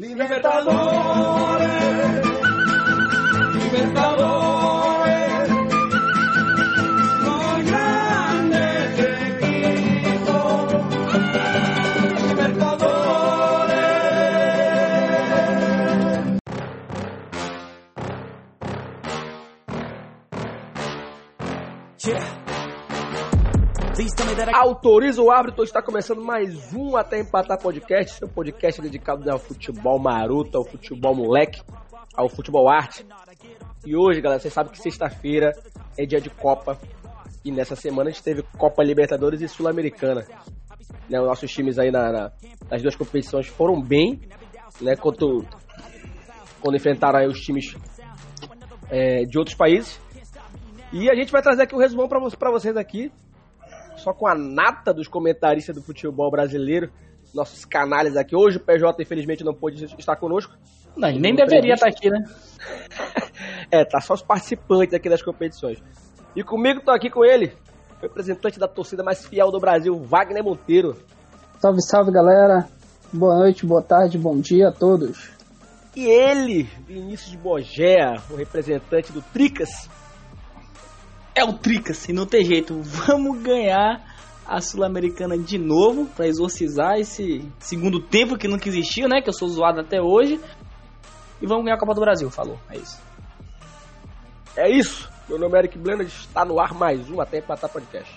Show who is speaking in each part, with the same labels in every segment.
Speaker 1: Libertadores,
Speaker 2: Autoriza o árbitro, está começando mais um Até Empatar Podcast, seu podcast dedicado ao futebol maroto, ao futebol moleque, ao futebol arte. E hoje, galera, vocês sabem que sexta-feira é dia de Copa e nessa semana a gente teve Copa Libertadores e Sul-Americana. Né, os nossos times aí na, na- nas duas competições foram bem, né, quando, quando enfrentaram os times é, de outros países. E a gente vai trazer aqui um resumão para vocês aqui só com a nata dos comentaristas do futebol brasileiro, nossos canalhas aqui. Hoje o PJ, infelizmente, não pôde estar conosco.
Speaker 3: Não, nem deveria estar aqui, né?
Speaker 2: É, tá só os participantes aqui das competições. E comigo tô aqui com ele, o representante da torcida mais fiel do Brasil, Wagner Monteiro.
Speaker 4: Salve, salve galera. Boa noite, boa tarde, bom dia a todos.
Speaker 2: E ele, Vinícius Bogea, o representante do Tricas.
Speaker 3: É o Tricas, e não tem jeito. Vamos ganhar a Sul-Americana de novo pra exorcizar esse segundo tempo que nunca existiu, né? Que eu sou zoado até hoje. E vamos ganhar a Copa do Brasil, falou. É isso.
Speaker 2: É isso. Meu nome é Eric Blender, está no ar mais um Até Empatar Podcast.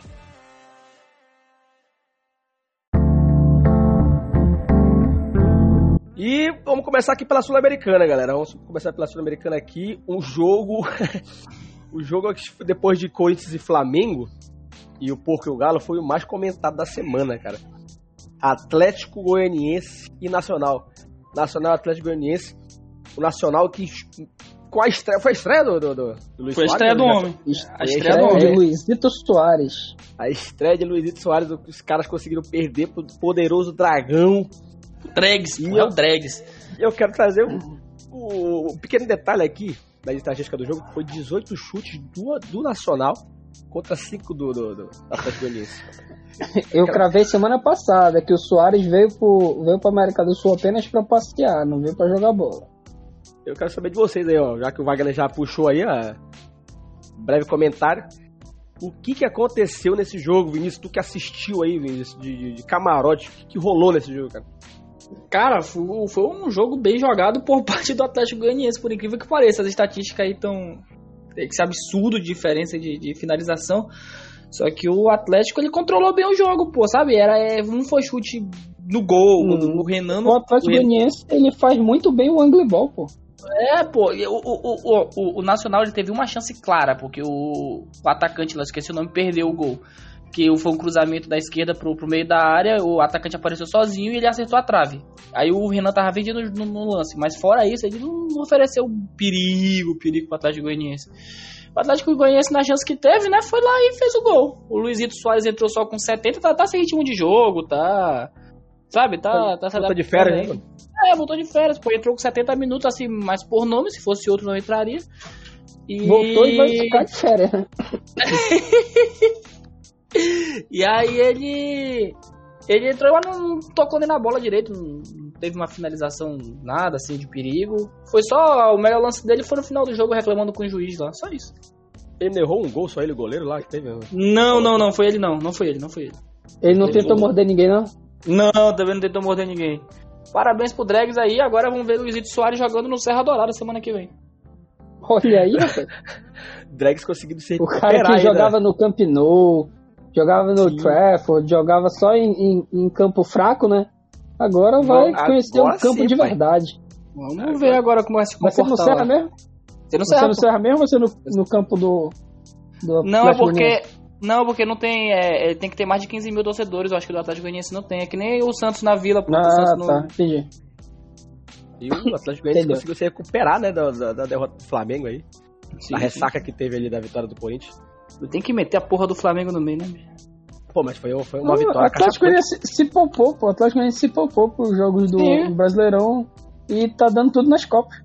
Speaker 2: E vamos começar aqui pela Sul-Americana, galera. Vamos começar pela Sul-Americana aqui. Um jogo. o jogo que depois de Corinthians e Flamengo e o Porco e o Galo foi o mais comentado da semana, cara. Atlético Goianiense e Nacional. Nacional Atlético Goianiense. O Nacional que. Com a estreia. Foi a estreia do, do, do, do Luiz
Speaker 3: Foi a
Speaker 2: Soares,
Speaker 3: estreia do
Speaker 2: né?
Speaker 3: homem. A
Speaker 2: É,
Speaker 3: estreia do
Speaker 2: é,
Speaker 3: homem.
Speaker 4: de Luizito Soares.
Speaker 2: A estreia de Luizito Soares, os caras conseguiram perder pro poderoso Dragão.
Speaker 3: Dregs,
Speaker 2: E
Speaker 3: pô, é
Speaker 2: eu-
Speaker 3: o Dregs.
Speaker 2: E eu quero trazer um, o pequeno detalhe aqui da estatística do jogo: foi 18 chutes do, do Nacional contra 5 do, do, do Atlético Goianiense.
Speaker 4: Eu cravei semana passada que o Soares veio pro, veio pra América do Sul apenas pra passear, não veio pra jogar bola.
Speaker 2: Eu quero saber de vocês aí, ó, já que o Wagner já puxou aí, ó, breve comentário. O que que aconteceu nesse jogo, Vinícius? Tu que assistiu aí, Vinícius, de, de- de camarote, o que, que rolou nesse jogo, cara?
Speaker 3: Cara, foi, foi um jogo bem jogado por parte do Atlético Goianiense, por incrível que pareça. As estatísticas aí estão. Esse absurdo de diferença de, de finalização. Só que o Atlético ele controlou bem o jogo, pô, sabe? Era, é, não foi chute no gol,
Speaker 4: Hum.
Speaker 3: o Renan
Speaker 4: O
Speaker 3: não.
Speaker 4: Atlético
Speaker 3: o
Speaker 4: Goianiense, ele faz muito bem o angle ball, pô.
Speaker 3: É, pô, o, o, o, o, o Nacional ele teve uma chance clara, porque o, o atacante, lá, esqueci o nome, perdeu o gol. Que foi um cruzamento da esquerda pro, pro meio da área, o atacante apareceu sozinho e ele acertou a trave. Aí o Renan tava vendido no, no lance, mas fora isso, ele não, ofereceu perigo, perigo pro Atlético Goianiense. O Atlético Goianiense, na chance que teve, né, foi lá e fez o gol. O Luizito Soares entrou só com 70, tá, tá sem ritmo de jogo, tá. Sabe, tá. tá
Speaker 2: Voltou de férias, né?
Speaker 3: É, voltou de férias, pô, entrou com 70 minutos, assim, mais por nome, se fosse outro não entraria. E...
Speaker 4: Voltou e vai ficar de férias, né?
Speaker 3: E aí ele. Ele entrou, mas não tocou nem na bola direito, não teve uma finalização nada assim de perigo. Foi só. O melhor lance dele foi no final do jogo reclamando com o juiz lá, só isso.
Speaker 2: Ele errou um gol, só ele, o goleiro lá que teve. né?
Speaker 3: Não, não, não, foi ele não, não foi ele, não foi ele.
Speaker 4: Ele não
Speaker 2: Ele
Speaker 4: tentou
Speaker 2: jogou.
Speaker 4: morder ninguém, não?
Speaker 3: Não, também não tentou morder ninguém. Parabéns pro Dregs aí, agora vamos ver o Luizito Soares jogando no Serra Dourada semana que vem.
Speaker 4: Olha aí, rapaz.
Speaker 2: Drags conseguindo se
Speaker 4: O cara que
Speaker 2: ainda.
Speaker 4: jogava no Camp Nou, jogava no
Speaker 2: Sim.
Speaker 4: Trafford, jogava só em, em- em campo fraco, né? Agora vai
Speaker 2: Agora
Speaker 4: conhecer um campo
Speaker 2: sim,
Speaker 4: de
Speaker 2: pai.
Speaker 4: verdade.
Speaker 3: Vamos ver agora como vai se
Speaker 4: Vai ser no
Speaker 3: comportar.
Speaker 4: Serra mesmo? Você
Speaker 3: Serra,
Speaker 4: no
Speaker 3: pô.
Speaker 4: Serra mesmo ou você no, no campo do. do
Speaker 3: Não, é porque. Não, porque não tem. É, é, tem que ter mais de 15 mil torcedores. Eu acho que do Atlético Goianiense não tem. É que nem o Santos na Vila. O
Speaker 4: Ah,
Speaker 3: Santos
Speaker 4: tá,
Speaker 3: no...
Speaker 4: entendi.
Speaker 2: E o Atlético Goianiense conseguiu se recuperar, né, da, da, da derrota do Flamengo aí.
Speaker 3: Sim,
Speaker 2: a
Speaker 3: sim.
Speaker 2: ressaca que teve ali da vitória do Corinthians.
Speaker 3: Tem que meter a porra do Flamengo no meio, né?
Speaker 2: Pô, mas foi, foi uma
Speaker 4: Não,
Speaker 2: vitória
Speaker 4: O Atlético Goianiense se poupou, pô. O Atlético se poupou pros jogos do
Speaker 3: Sim.
Speaker 4: Brasileirão e tá dando tudo nas Copas.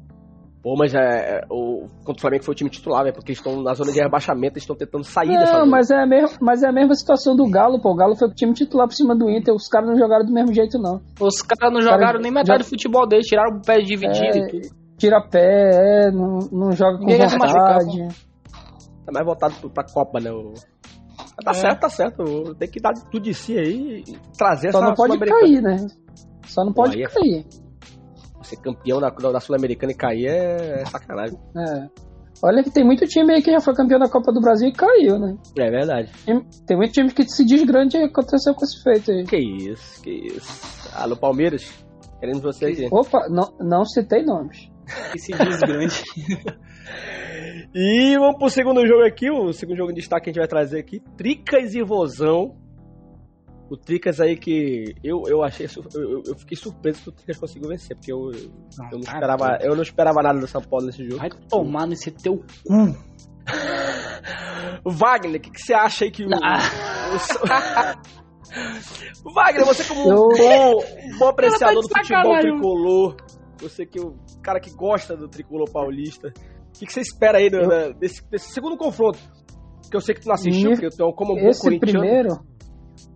Speaker 2: Pô, mas é, é, o, contra o Flamengo foi o time titular, velho, porque eles estão na zona de rebaixamento, eles estão tentando sair dessa
Speaker 4: Não,
Speaker 2: zona.
Speaker 4: mas é, a mesma, mas é a mesma situação do Galo, pô. O Galo foi pro time titular por cima do Inter, os caras não jogaram do mesmo jeito, não.
Speaker 3: Os caras não jogaram
Speaker 4: Cara,
Speaker 3: nem metade
Speaker 4: já-
Speaker 3: do futebol deles, tiraram o pé dividido
Speaker 4: É,
Speaker 3: e tudo.
Speaker 4: Tira pé, é, não, não joga com
Speaker 3: Ninguém se
Speaker 4: vontade.
Speaker 2: Tá mais voltado pra Copa, né? o- Tá
Speaker 3: É.
Speaker 2: certo, tá certo. Tem que dar tudo de si aí e trazer
Speaker 4: Só
Speaker 2: essa
Speaker 4: não pode cair, né? Só não
Speaker 2: Pô,
Speaker 4: pode
Speaker 2: é
Speaker 4: cair.
Speaker 2: Ser campeão da, da Sul-Americana e cair é sacanagem.
Speaker 4: É. Olha que tem muito time aí que já foi campeão da Copa do Brasil e caiu, né?
Speaker 2: É verdade.
Speaker 4: Time- Tem muito time que se diz grande e aconteceu com esse feito aí.
Speaker 2: Que isso, que isso. Alô, Palmeiras. Queremos vocês aí.
Speaker 4: Opa, não, não citei nomes.
Speaker 3: Que se diz grande.
Speaker 2: E vamos pro segundo jogo aqui, o segundo jogo em destaque que a gente vai trazer aqui, Tricas e Vozão. O Tricas aí que eu, eu achei, eu, eu- fiquei surpreso que o Tricas conseguiu vencer, porque eu, eu não
Speaker 3: tá
Speaker 2: esperava, eu não esperava nada do São Paulo nesse jogo.
Speaker 3: Vai tomar nesse teu
Speaker 2: Wagner, o que, que você acha aí que o,
Speaker 3: Ah.
Speaker 2: Wagner, você como um
Speaker 4: Eu-
Speaker 2: bom, um bom apreciador
Speaker 3: de
Speaker 2: do futebol tricolor, você que é o cara que gosta do tricolor paulista, o que, que você espera aí do- da- desse, desse segundo confronto? Que eu sei que tu não assistiu, porque tu é um- como um bom
Speaker 4: Esse
Speaker 2: corintiano.
Speaker 4: primeiro.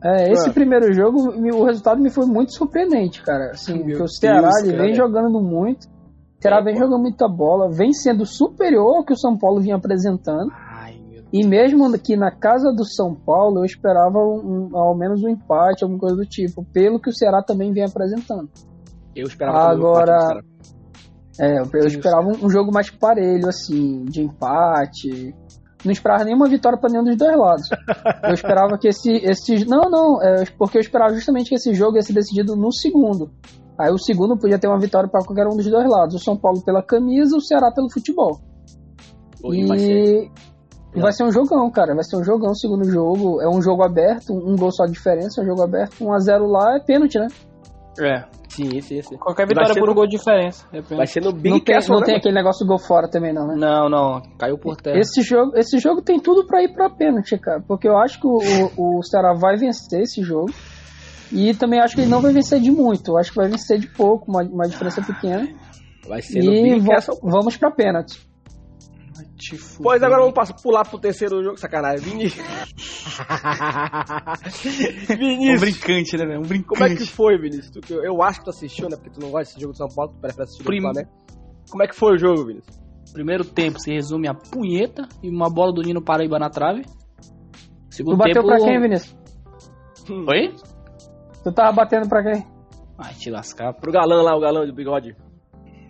Speaker 4: É, esse
Speaker 2: Ah.
Speaker 4: primeiro jogo, o resultado me foi muito surpreendente, cara. Assim,
Speaker 2: Meu
Speaker 4: porque o Ceará
Speaker 2: Deus,
Speaker 4: ele
Speaker 2: cara.
Speaker 4: vem jogando muito. O Ceará
Speaker 2: É,
Speaker 4: vem
Speaker 2: pô.
Speaker 4: jogando muita bola, vem sendo superior ao que o São Paulo vinha apresentando.
Speaker 3: Ai,
Speaker 4: E mesmo que na casa do São Paulo, eu esperava um- um- ao menos um empate, alguma coisa do tipo, pelo que o Ceará também vem apresentando.
Speaker 2: Eu esperava
Speaker 4: Agora-. É, eu, eu esperava um, um jogo mais parelho, assim, de empate. Não esperava nenhuma vitória para nenhum dos dois lados. Eu esperava que esse. esse não, não, é, porque eu esperava justamente que esse jogo ia ser decidido no segundo. Aí o segundo podia ter uma vitória para qualquer um dos dois lados. O São Paulo pela camisa, o Ceará pelo futebol.
Speaker 2: Oi,
Speaker 4: e
Speaker 2: vai ser.
Speaker 4: vai ser um jogão, cara. Vai ser um jogão o segundo jogo. É um jogo aberto, um gol só de diferença, é um jogo aberto. 1x0 lá é pênalti, né?
Speaker 3: É.
Speaker 2: Sim, sim, sim.
Speaker 3: Qualquer vitória por
Speaker 2: no-
Speaker 3: um gol de diferença. depende.
Speaker 2: Vai ser no Big
Speaker 4: não tem,
Speaker 2: Castle,
Speaker 4: não
Speaker 2: né,
Speaker 4: tem
Speaker 2: mano?
Speaker 4: aquele negócio do gol fora também, não, né?
Speaker 3: Não, não. Caiu por terra.
Speaker 4: Esse jogo, esse jogo tem tudo pra ir pra pênalti, cara. Porque eu acho que o, o, o Ceará vai vencer esse jogo. E também acho que ele não vai vencer de muito. Eu acho que vai vencer de pouco, uma, uma diferença pequena.
Speaker 2: Vai ser no
Speaker 4: E
Speaker 2: Big
Speaker 4: vo-
Speaker 2: Castle.
Speaker 4: vamos pra pênalti.
Speaker 3: Vai te fuder.
Speaker 2: Pois agora vamos passar, pular pro terceiro jogo. Sacanagem. Vinícius.
Speaker 3: Um
Speaker 2: Vinícius.
Speaker 3: brincante, né, velho? Um brincante.
Speaker 2: Como é que foi, Vinícius? Tu que- eu acho que tu assistiu, né? Porque tu não gosta desse jogo do São Paulo, tu prefere assistir
Speaker 3: Prim-
Speaker 2: do Flamengo. Como é que foi o jogo, Vinícius?
Speaker 3: Primeiro tempo se resume a punheta e uma bola do Nino Paraíba na trave.
Speaker 4: Tu
Speaker 3: Segundo
Speaker 4: bateu
Speaker 3: tempo...
Speaker 4: pra quem, Vinícius?
Speaker 3: Oi?
Speaker 4: Tu tava batendo pra quem?
Speaker 3: Ai, te lascar.
Speaker 2: Pro galã lá, o galã de bigode.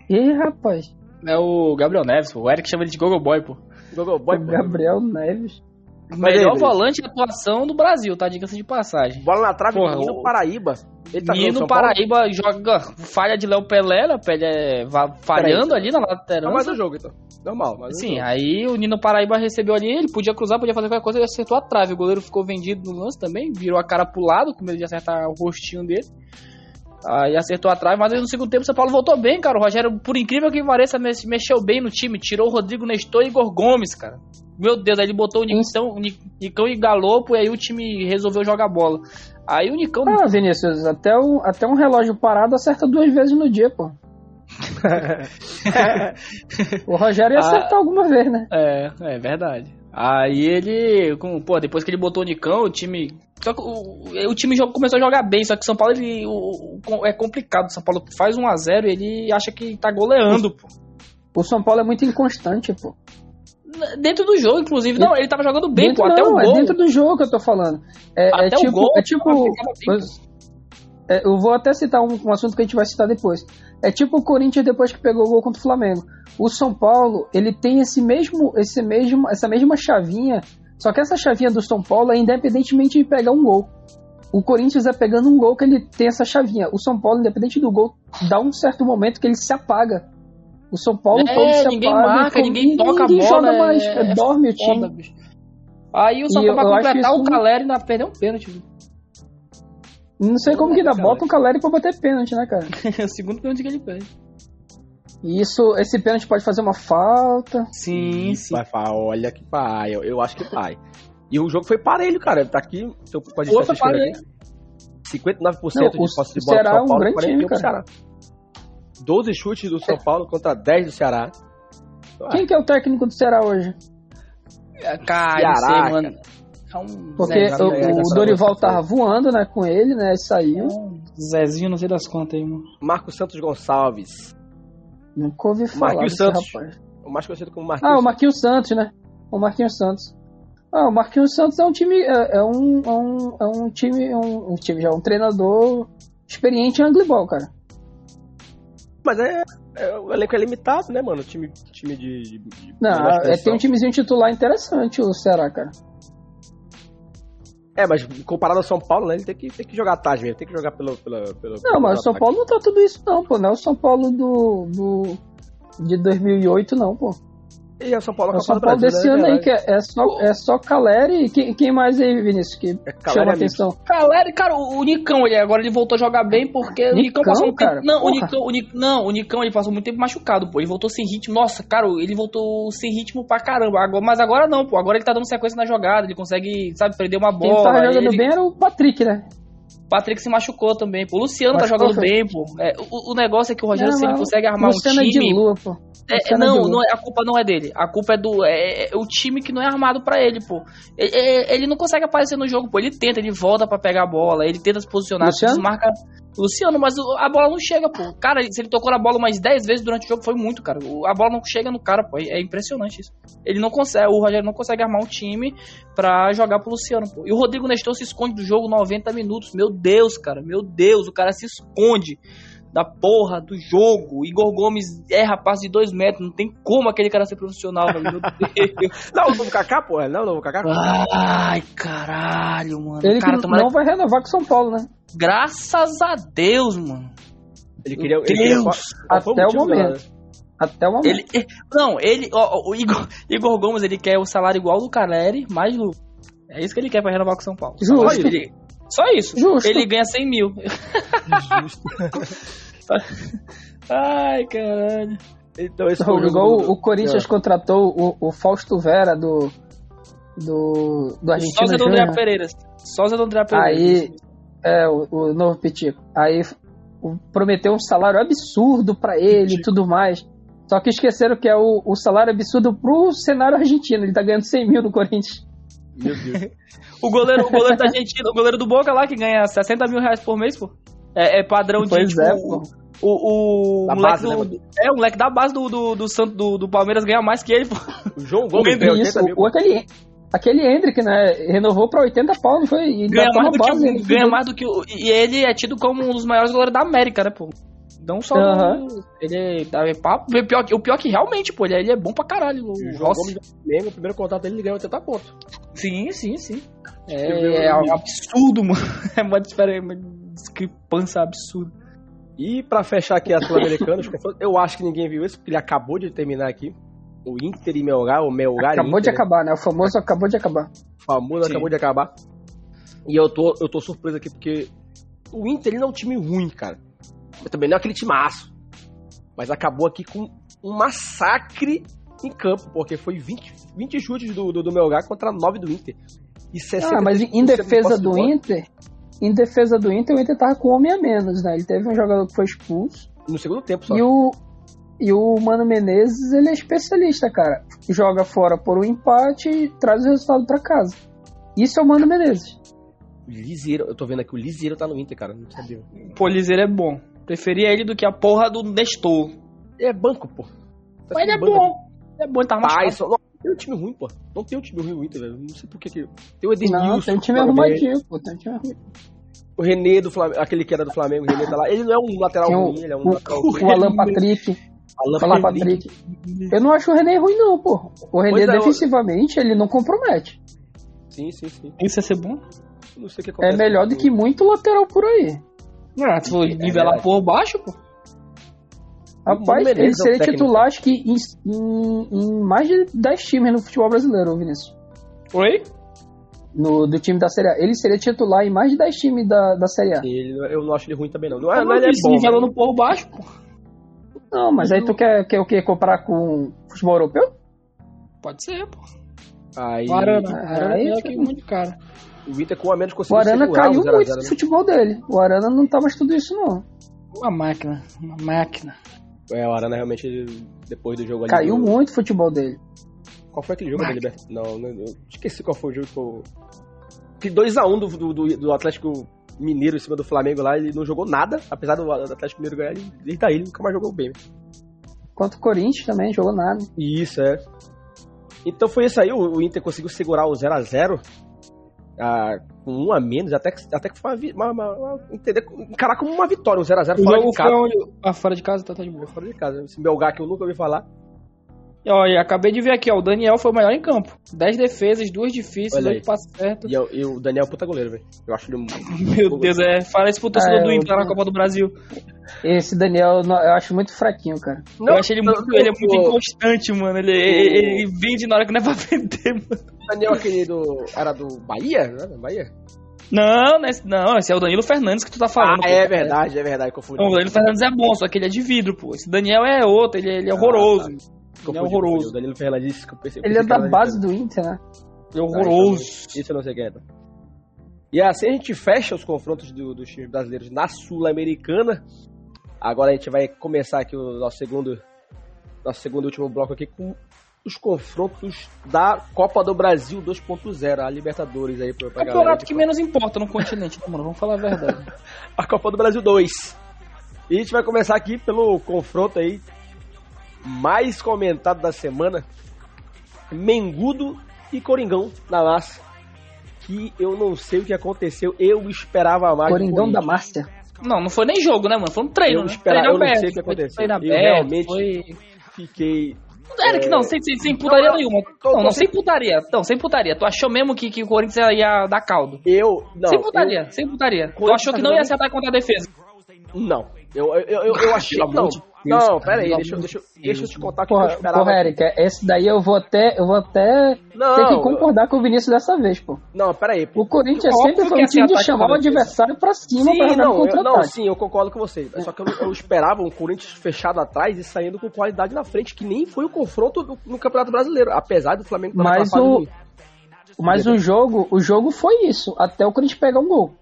Speaker 4: Ih, rapaz.
Speaker 3: É o Gabriel Neves, pô. O Eric chama ele de Gogo Boy, pô.
Speaker 2: Gogo Boy, pô.
Speaker 4: Gabriel Neves.
Speaker 2: Mas
Speaker 3: melhor volante de atuação do Brasil, tá? Diga-se de passagem.
Speaker 2: Bola na trave,
Speaker 3: Porra,
Speaker 2: Nino Paraíba. Ele tá
Speaker 3: Nino
Speaker 2: São Paulo?
Speaker 3: Paraíba joga falha de Léo Pelé, Léo Pelé falhando ali na
Speaker 2: Tá mais
Speaker 3: laterança.
Speaker 2: o jogo, então. Normal, mas
Speaker 3: Sim, aí o Nino Paraíba recebeu ali, ele podia cruzar, podia fazer qualquer coisa, ele acertou a trave. O goleiro ficou vendido no lance também, virou a cara pro lado, com medo de acertar o rostinho dele. Aí acertou a trave, mas no segundo tempo o São Paulo voltou bem, cara. O Rogério, por incrível que pareça, mex- mexeu bem no time, tirou o Rodrigo Nestor e Igor Gomes, cara. Meu Deus, aí ele botou o Nicão, o Ni- Nicão e Galopo, e aí o time resolveu jogar bola. Aí o Nicão.
Speaker 4: Ah, Vinícius, até um, até um relógio parado acerta duas vezes no dia, pô. O Rogério ia
Speaker 3: Ah.
Speaker 4: acertar alguma vez, né?
Speaker 3: É, é verdade. Aí ele, com, pô, depois que ele botou o Nicão, o time. Só que o, o time começou a jogar bem, só que o São Paulo ele, o- o- é complicado. O São Paulo faz 1x0 e ele acha que tá goleando, pô.
Speaker 4: O São Paulo é muito inconstante, pô.
Speaker 3: Dentro do jogo, inclusive. Não, ele tava jogando bem,
Speaker 4: dentro,
Speaker 3: pô, até
Speaker 4: não,
Speaker 3: o
Speaker 4: é
Speaker 3: gol.
Speaker 4: dentro do jogo que eu tô falando. É, é
Speaker 3: Até o
Speaker 4: tipo,
Speaker 3: gol,
Speaker 4: é tipo, é, eu vou até citar um, um assunto que a gente vai citar depois. É tipo o Corinthians depois que pegou o gol contra o Flamengo. O São Paulo, ele tem esse mesmo, esse mesmo, essa mesma chavinha, só que essa chavinha do São Paulo é independentemente de pegar um gol. O Corinthians é pegando um gol que ele tem essa chavinha. O São Paulo, independente do gol, dá um certo momento que ele se apaga. O São Paulo
Speaker 3: É,
Speaker 4: todo se
Speaker 3: ninguém
Speaker 4: apaga.
Speaker 3: marca, ninguém
Speaker 4: ninguém
Speaker 3: toca a bola,
Speaker 4: joga
Speaker 3: é-
Speaker 4: mais,
Speaker 3: é
Speaker 4: dorme o time.
Speaker 3: Foda. Aí o São Paulo vai completar
Speaker 4: isso-
Speaker 3: o Caleri ainda perdeu um pênalti. viu?
Speaker 4: Não sei como que dá. Bota um Caleri pra bater pênalti, né, cara?
Speaker 3: É o segundo pênalti que ele perde.
Speaker 4: E isso, esse pênalti pode fazer uma falta.
Speaker 3: Sim, sim.
Speaker 2: Vai falar, olha que pai, eu, eu acho que vai. E o jogo foi parelho, cara. Tá aqui, se eu pode
Speaker 3: foi
Speaker 2: assistindo aqui. 59%
Speaker 4: Não,
Speaker 2: de
Speaker 4: o-
Speaker 2: posse de
Speaker 4: o
Speaker 2: bola
Speaker 4: Ceará
Speaker 2: pro
Speaker 4: é
Speaker 2: São
Speaker 4: um
Speaker 2: Paulo,
Speaker 4: grande
Speaker 2: 41
Speaker 4: time, cara.
Speaker 2: Ceará. 12 chutes do São Paulo contra 10 do Ceará.
Speaker 4: Quem que é o técnico do Ceará hoje?
Speaker 3: Cara, não
Speaker 2: Ceará,
Speaker 3: sei, mano. É um
Speaker 4: Porque
Speaker 3: Zezinho,
Speaker 4: o,
Speaker 2: é,
Speaker 4: o
Speaker 2: essa
Speaker 4: Dorival tava voando, né, com ele, né? Saiu.
Speaker 3: um Zezinho, não sei das quantas aí, mano.
Speaker 2: Marcos Santos Gonçalves.
Speaker 4: Nunca ouvi falar
Speaker 2: Marquinhos Santos.
Speaker 4: rapaz.
Speaker 2: O mais conhecido como Marquinhos
Speaker 4: Ah, o Marquinhos Santos, né? O Marquinhos Santos. Ah, o Marquinhos Santos é um time, é, é um, é um, é um time, é um, um time já, um treinador experiente em handball, cara.
Speaker 2: Mas é, é- o elenco é limitado, né, mano? Time, time de. de- de
Speaker 4: Não,
Speaker 2: menor
Speaker 4: é, tem um timezinho titular interessante o Ceará, cara.
Speaker 2: É, mas comparado ao São Paulo, né? Ele tem que, tem que jogar atrás mesmo, tem que jogar pelo. pelo, pelo
Speaker 4: Não, mas o São Paulo não tá tudo isso não, pô. Não é o São Paulo do, do de 2008 não, pô.
Speaker 2: E o São Paulo
Speaker 4: É
Speaker 2: é
Speaker 4: o
Speaker 2: a
Speaker 4: São Paulo
Speaker 2: Brasil,
Speaker 4: desse
Speaker 2: né?
Speaker 4: ano aí que é, é só é só Caleri e quem, quem mais aí, Vinícius, que
Speaker 2: É Caleri
Speaker 4: chama
Speaker 2: e
Speaker 4: atenção?
Speaker 3: Galera, cara, o o Nicão, ele agora ele voltou a jogar bem porque o Nicão
Speaker 4: Nicão,
Speaker 3: passou um
Speaker 4: cara,
Speaker 3: tempo. Não, o. Nicão, o Nic- não, o Nicão ele passou muito tempo machucado, pô. Ele voltou sem ritmo. Nossa, cara, ele voltou sem ritmo pra caramba. Agora, mas agora não, pô. Agora ele tá dando sequência na jogada, ele consegue, sabe, prender uma
Speaker 4: Quem
Speaker 3: bola.
Speaker 4: tava jogando
Speaker 3: ele-
Speaker 4: bem era o Patrick, né?
Speaker 3: O Patrick se machucou também, pô. O Luciano
Speaker 4: Machucou,
Speaker 3: tá jogando
Speaker 4: foi?
Speaker 3: bem, pô. É, o, o negócio é que o Rogério
Speaker 4: Não,
Speaker 3: Ceni
Speaker 4: mas
Speaker 3: consegue armar um
Speaker 4: Luciano é de
Speaker 3: time.
Speaker 4: lua, pô.
Speaker 3: É,
Speaker 4: é
Speaker 3: não, não é- a culpa não é dele. A culpa é do é, é o time que não é armado pra ele, pô. Ele, é- ele não consegue aparecer no jogo, pô. Ele tenta, ele volta pra pegar a bola, ele tenta se posicionar,
Speaker 4: Luciano?
Speaker 3: desmarca. Luciano, mas a bola não chega, pô. Cara, se ele tocou na bola umas 10 vezes durante o jogo, foi muito, cara. A bola não chega no cara, pô. É impressionante isso. Ele não consegue, o Rogério não consegue armar um time pra jogar pro Luciano, pô. E o Rodrigo Nestor se esconde do jogo 90 minutos. Meu Deus, cara, meu Deus, o cara se esconde da porra do jogo. Igor Gomes erra passe de dois metros. Não tem como aquele cara ser profissional, velho. Meu Deus.
Speaker 2: Não, o novo Kaká, pô. Não, o novo Kaká.
Speaker 3: Ai, caralho, mano.
Speaker 4: Ele
Speaker 3: cara,
Speaker 4: que
Speaker 3: tomara...
Speaker 4: não vai renovar com São Paulo, né?
Speaker 3: Graças a Deus, mano.
Speaker 2: Ele queria.
Speaker 3: Meu
Speaker 2: Ele queria
Speaker 3: Deus.
Speaker 4: Até o momento.
Speaker 2: né?
Speaker 4: Até o momento.
Speaker 3: Ele, eh, não, ele, ó, ó, o Igor, Igor Gomes, ele quer o salário igual do Caleri, mais lucro. É isso que ele quer pra renovar com o São Paulo.
Speaker 4: Justo.
Speaker 3: Ele- Só isso.
Speaker 4: Justo.
Speaker 3: Ele ganha 100 mil. Ai, caralho.
Speaker 2: Então, esse foi o jogo
Speaker 4: Igual
Speaker 2: do-
Speaker 4: o, o Corinthians
Speaker 2: É.
Speaker 4: contratou o, o Fausto Vera do. Do, do Argentina
Speaker 3: Sósia do André. Pereira. Sósia do André Pereira.
Speaker 4: Aí, é, o, o novo Pitico. Aí o- prometeu um salário absurdo pra ele e tudo mais. Só que esqueceram que é o, o salário absurdo pro cenário argentino. Ele tá ganhando 100 mil no Corinthians.
Speaker 2: Meu Deus.
Speaker 3: O goleiro, o goleiro da Argentina, o goleiro do Boca lá, que ganha 60 mil reais por mês, pô. É, é padrão de,
Speaker 4: Pois
Speaker 3: tipo,
Speaker 4: é, pô.
Speaker 3: O, o
Speaker 2: Da
Speaker 3: moleque
Speaker 2: base,
Speaker 3: do,
Speaker 2: né,
Speaker 3: do- É, o moleque da base do, do, do, Santo- do, do Palmeiras ganha mais que ele, pô.
Speaker 2: O João Gomes
Speaker 4: Isso,
Speaker 2: 80 mil.
Speaker 4: o, aquele, aquele Hendrick, né? Renovou pra 80 pau, não foi? E
Speaker 3: Ganha
Speaker 4: tá
Speaker 3: mais, do que,
Speaker 4: base,
Speaker 3: o-
Speaker 4: ele
Speaker 3: ganha mais do que o. E ele é tido como um dos maiores goleiros da América, né, pô? Não só.
Speaker 4: Aham.
Speaker 3: do- ele é, é papo. O pior, que- o pior que realmente, pô, ele é, ele é bom pra caralho. O
Speaker 2: João. Gomes mesmo, o primeiro contrato dele, ele ganhou 80 pontos.
Speaker 3: Sim, sim, sim. É, é um absurdo, mano. É uma, uma discrepância absurda.
Speaker 2: E pra fechar aqui a Sul-Americana, eu acho que ninguém viu isso, porque ele acabou de terminar aqui. O Inter e Melgar, o Melgar
Speaker 4: Acabou de
Speaker 2: Inter, né?
Speaker 4: acabar, né? O famoso acabou de acabar.
Speaker 2: O famoso
Speaker 3: Sim.
Speaker 2: acabou de acabar. E eu tô, eu tô surpreso aqui, porque o Inter ele não é um time ruim, cara. Mas também não é aquele timaço. Mas acabou aqui com um massacre em campo, porque foi 20, 20 chutes do, do, do Melgar contra 9 do Inter. E 60
Speaker 4: Ah, mas em defesa do Inter, em defesa do Inter, o Inter tava com um homem a menos, né? Ele teve um jogador que foi expulso.
Speaker 2: No segundo tempo só.
Speaker 4: E o, e o Mano Menezes, ele é especialista, cara. Joga fora por um empate e traz o resultado pra casa. Isso é o Mano Menezes.
Speaker 2: O Liseiro, eu tô vendo aqui, o Liseiro tá no Inter, cara. Não sabia.
Speaker 3: Pô, Liseiro é bom. Preferia ele do que a porra do Nestor.
Speaker 2: Ele é banco, pô. Tá
Speaker 3: Mas ele é
Speaker 2: banco.
Speaker 3: bom. Ele é bom, ele tá machucado.
Speaker 2: Tyson. Não, tem um time ruim, pô. Não tem um time ruim o Inter, velho. Não sei por que que... Tem o
Speaker 4: Não,
Speaker 2: Edenilson.
Speaker 4: tem um time
Speaker 2: bem.
Speaker 4: arrumadinho, pô. Tem um time arrumadinho.
Speaker 2: O René do Flamengo, aquele que era do Flamengo, o René tá lá. Ele não é um lateral
Speaker 4: o,
Speaker 2: ruim, ele é um
Speaker 4: o,
Speaker 2: lateral
Speaker 4: o Alan Patrick.
Speaker 2: Alan
Speaker 4: Alan
Speaker 2: Patrick.
Speaker 4: Patrick. Eu não acho o René ruim, não, pô. O René,
Speaker 2: Pois é, eu-
Speaker 4: defensivamente, ele não compromete.
Speaker 2: Sim, sim, sim.
Speaker 3: Isso ia ser bom?
Speaker 2: Não sei o que
Speaker 4: É
Speaker 2: acontece.
Speaker 4: melhor do que muito lateral por aí.
Speaker 3: Ah, se for nivelar
Speaker 2: verdade.
Speaker 3: por baixo, pô.
Speaker 4: Rapaz, ele
Speaker 2: é
Speaker 4: seria
Speaker 2: técnico.
Speaker 4: titular, acho que em, em- em mais de 10 times no futebol brasileiro, Vinícius.
Speaker 3: Oi?
Speaker 4: No, do time da Série A. Ele seria titular em mais de 10 times da, da Série A.
Speaker 2: Ele, eu não acho ele ruim também, não. Não,
Speaker 3: Ah,
Speaker 2: é, não ele é
Speaker 3: se
Speaker 2: bom.
Speaker 3: nivelando por baixo, pô.
Speaker 4: Não, mas aí tu quer, quer o quê? Comparar com futebol europeu?
Speaker 3: Pode ser, pô.
Speaker 2: Aí,
Speaker 3: O Arana. O Arana
Speaker 4: aí
Speaker 3: é muito cara.
Speaker 2: o Inter com a menos
Speaker 4: O
Speaker 2: conseguiu
Speaker 4: Arana
Speaker 2: segurar
Speaker 4: caiu
Speaker 2: o 0 a
Speaker 4: muito
Speaker 2: 0,
Speaker 4: no
Speaker 2: né?
Speaker 4: futebol dele. O Arana não tá mais tudo isso, não.
Speaker 3: Uma máquina, uma máquina.
Speaker 2: É hora, né? Realmente, ele- depois do jogo ali.
Speaker 4: Caiu
Speaker 2: do-
Speaker 4: muito o futebol dele.
Speaker 2: Qual foi aquele jogo da Libertadores? Não, não, eu esqueci qual foi o jogo que eu. Que 2x1 do, do, do- do Atlético Mineiro em cima do Flamengo lá, ele não jogou nada, apesar do Atlético Mineiro ganhar, ele, desde daí ele nunca mais jogou bem.
Speaker 4: Contra o Corinthians também, jogou nada.
Speaker 2: Isso, é. Então foi isso aí, o, o Inter conseguiu segurar o 0x0 ah, com um a menos, até que, até que foi uma, uma, uma, entender, encarar como uma vitória, um 0x0
Speaker 3: O
Speaker 2: fora de casa.
Speaker 3: onde. Ah, fora de casa, tá, tá de boa.
Speaker 2: Fora de casa. Esse Belgar que eu nunca ouvi falar.
Speaker 3: Ó, e acabei de ver aqui, ó. O Daniel foi o melhor em campo. 10 defesas, duas difíceis,
Speaker 2: Olha aí.
Speaker 3: 8 passos certos.
Speaker 2: E, eu- e o Daniel é puta goleiro, velho. Eu acho ele um.
Speaker 3: Meu Deus, é. Fala isso pro torcedor
Speaker 4: Ah,
Speaker 3: do
Speaker 4: eu-
Speaker 3: Inter lá na Copa do Brasil.
Speaker 4: Esse Daniel eu não- eu acho muito fraquinho, cara.
Speaker 3: eu acho ele
Speaker 2: não,
Speaker 3: muito,
Speaker 2: não,
Speaker 3: ele é muito inconstante, mano. Ele, ele, ele vende na hora que não é pra vender, mano.
Speaker 2: Daniel aquele do. Era do Bahia? Não era? Bahia?
Speaker 3: Não, não, esse- não, esse é o Danilo Fernandes que tu tá falando.
Speaker 2: ah,
Speaker 3: pô.
Speaker 2: é verdade, é verdade, confundi.
Speaker 3: Não, o Danilo Fernandes é bom, só que ele é de vidro, pô. Esse Daniel é outro, ele, ele é horroroso.
Speaker 2: Ah,
Speaker 3: Ele é horroroso.
Speaker 2: O Danilo Fernandes, que eu pensei,
Speaker 4: Ele é da base do Inter, né?
Speaker 3: Ele é horroroso.
Speaker 2: Isso eu não sei quem é. tá? E assim a gente fecha os confrontos do- dos times brasileiros na Sul-Americana. Agora a gente vai começar aqui o nosso segundo, nosso segundo e último bloco aqui com os confrontos da Copa do Brasil 2.0, a Libertadores aí pra, pra galera.
Speaker 3: Campeonato
Speaker 2: de
Speaker 3: que menos importa no continente, né, mano? Vamos falar a verdade.
Speaker 2: a Copa do Brasil 2. E a gente vai começar aqui pelo confronto aí mais comentado da semana. Mengudo e Coringão na massa. Que eu não sei o que aconteceu. Eu esperava mais.
Speaker 4: Coringão da. Márcia.
Speaker 3: Não, não foi nem jogo, né, mano? Foi um treino.
Speaker 2: Eu
Speaker 3: né?
Speaker 2: esperava-
Speaker 3: treino
Speaker 2: eu não
Speaker 3: aberto,
Speaker 2: sei o que
Speaker 3: foi
Speaker 2: aconteceu. Eu
Speaker 3: aberto,
Speaker 2: realmente-
Speaker 3: foi...
Speaker 2: Fiquei.
Speaker 3: Eric,
Speaker 2: É.
Speaker 3: não, sem, sem, sem putaria
Speaker 2: Não, eu-
Speaker 3: nenhuma.
Speaker 2: tô-
Speaker 3: não, não,
Speaker 2: sem-
Speaker 3: putaria. Não, sem putaria. Tu achou mesmo que, que o Corinthians ia dar caldo?
Speaker 2: Eu. Não,
Speaker 3: sem putaria, sem putaria. Tu achou que não ia acertar contra a defesa?
Speaker 2: Não. Eu, eu, eu, eu, achei. Não,
Speaker 3: amor de Deus,
Speaker 2: não, pera aí. Deixa, deixa, deixa eu te contar o que eu esperava.
Speaker 4: porra, Eric, esse daí eu vou até, eu vou até
Speaker 2: Não,
Speaker 4: ter que
Speaker 2: eu-
Speaker 4: concordar com o Vinícius dessa vez, pô.
Speaker 2: Não, pera aí.
Speaker 4: O Corinthians sempre foi um time
Speaker 3: esse
Speaker 4: de chamar o adversário pra cima
Speaker 2: Sim,
Speaker 4: pra jogar
Speaker 2: não, eu, não, sim, eu concordo com você. Só que eu, eu esperava um Corinthians fechado atrás e saindo com qualidade na frente, que nem foi o confronto do- no Campeonato Brasileiro, apesar do Flamengo estar
Speaker 4: Mas o-. Mas o jogo, o jogo foi isso, até o Corinthians pegar um gol.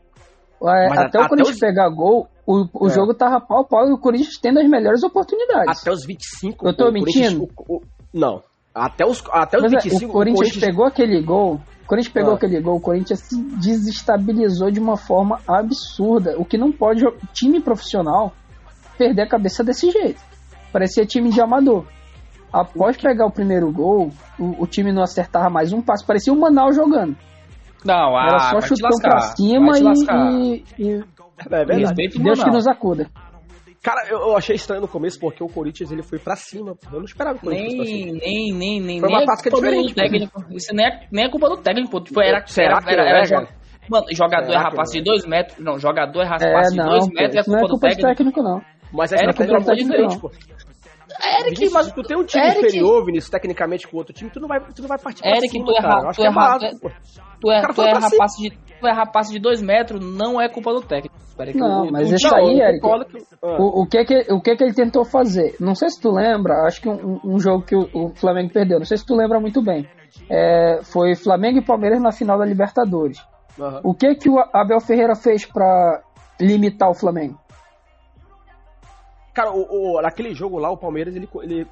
Speaker 4: É, até
Speaker 2: a-
Speaker 4: o Corinthians
Speaker 2: até os-
Speaker 4: pegar gol, o, o
Speaker 2: É.
Speaker 4: jogo tava pau a pau e o Corinthians tendo as melhores oportunidades.
Speaker 2: Até os 25.
Speaker 4: Eu tô
Speaker 2: o Corinthians-
Speaker 4: mentindo?
Speaker 2: o- o- não. Até os, até os
Speaker 4: Mas é,
Speaker 2: 25.
Speaker 4: o Corinthians pegou aquele gol, o Corinthians pegou
Speaker 2: Ah.
Speaker 4: aquele gol, o Corinthians se desestabilizou de uma forma absurda. O que não pode o time profissional perder a cabeça desse jeito. Parecia time de amador. Após pegar o primeiro gol, o, o time não acertava mais um passe, parecia o Manaus jogando.
Speaker 3: Não, ah,
Speaker 4: Era só chutão
Speaker 3: lascar,
Speaker 4: pra cima e, e, e
Speaker 2: É verdade.
Speaker 3: Respeito
Speaker 4: Deus que nos acuda.
Speaker 2: Cara, eu, eu achei estranho no começo porque o Corinthians ele foi pra cima. Eu não esperava que o Corinthians fosse pra cima.
Speaker 3: Nem, nem, nem, nem.
Speaker 2: Foi uma
Speaker 3: nem é
Speaker 2: tática
Speaker 3: culpa do
Speaker 2: diferente, pô.
Speaker 3: técnico. Isso nem é, nem é culpa do técnico, pô. Tipo, era,
Speaker 2: Será
Speaker 3: era,
Speaker 2: que
Speaker 3: era, era
Speaker 2: é,
Speaker 3: jo-
Speaker 2: cara?
Speaker 3: Mano, jogador passe
Speaker 2: não
Speaker 3: de 2 metros. Não, jogador
Speaker 4: É,
Speaker 3: passe de
Speaker 4: não,
Speaker 3: 2
Speaker 4: pô,
Speaker 3: metros é
Speaker 4: é
Speaker 3: culpa do
Speaker 4: culpa do
Speaker 3: técnico.
Speaker 4: técnico, não.
Speaker 2: Mas a
Speaker 3: Eric,
Speaker 2: estratégia
Speaker 3: pelo
Speaker 2: era
Speaker 3: de
Speaker 2: diferente,
Speaker 3: Deus. Eric,
Speaker 2: Vinícius,
Speaker 3: mas
Speaker 2: se tu tem um time
Speaker 3: Eric-
Speaker 2: inferior, Vinícius, tecnicamente com outro time, tu não vai, tu não vai partir pra
Speaker 3: Eric,
Speaker 2: cima,
Speaker 3: tu erra-
Speaker 2: cara. Eu acho
Speaker 3: tu
Speaker 2: que é
Speaker 3: erra-
Speaker 2: básico, pô.
Speaker 3: tu, é,
Speaker 2: cara
Speaker 3: tu passe de tu erra passe de 2 metros não é culpa do técnico. Eric.
Speaker 4: Não,
Speaker 3: O-
Speaker 4: mas
Speaker 3: o
Speaker 4: esse
Speaker 3: time-
Speaker 4: aí, Eric,
Speaker 2: que- ah.
Speaker 4: O, o, que que, o que que ele tentou fazer? Não sei se tu lembra, acho que um, um jogo que o, o Flamengo perdeu, não sei se tu lembra muito bem. É, foi Flamengo e Palmeiras na final da Libertadores.
Speaker 2: Aham.
Speaker 4: O que que o Abel Ferreira fez pra limitar o Flamengo?
Speaker 2: Cara, o, o- naquele jogo lá, o Palmeiras, ele, ele,